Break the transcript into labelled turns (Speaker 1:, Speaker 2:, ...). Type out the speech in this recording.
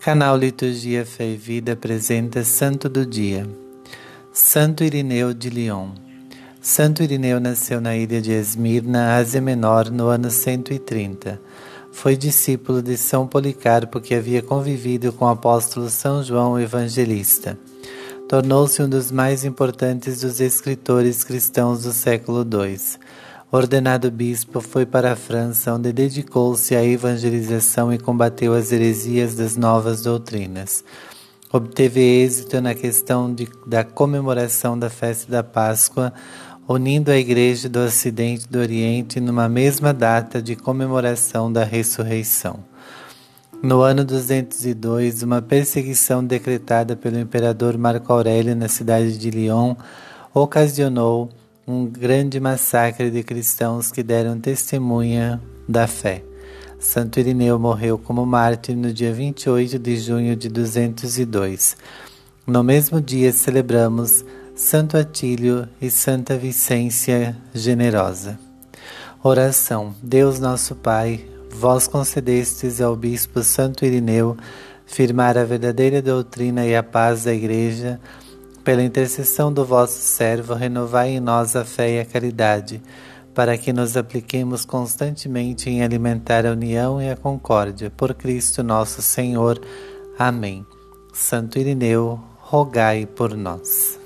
Speaker 1: Canal Liturgia Fé e Vida apresenta Santo do Dia. Santo Irineu de Lyon. Santo Irineu nasceu na ilha de Esmirna, Ásia Menor, no ano 130. Foi discípulo de São Policarpo, que havia convivido com o apóstolo São João Evangelista. Tornou-se um dos mais importantes dos escritores cristãos do século II. Ordenado bispo, foi para a França, onde dedicou-se à evangelização e combateu as heresias das novas doutrinas. Obteve êxito na questão de, da comemoração da festa da Páscoa, unindo a Igreja do Ocidente e do Oriente numa mesma data de comemoração da ressurreição. No ano 202, uma perseguição decretada pelo imperador Marco Aurélio na cidade de Lyon ocasionou um grande massacre de cristãos que deram testemunha da fé. Santo Irineu morreu como mártir no dia 28 de junho de 202. No mesmo dia celebramos Santo Atílio e Santa Vicência Generosa. Oração. Deus nosso Pai, vós concedestes ao bispo Santo Irineu firmar a verdadeira doutrina e a paz da Igreja pela intercessão do vosso servo, renovai em nós a fé e a caridade, para que nos apliquemos constantemente em alimentar a união e a concórdia. Por Cristo nosso Senhor. Amém. Santo Irineu, rogai por nós.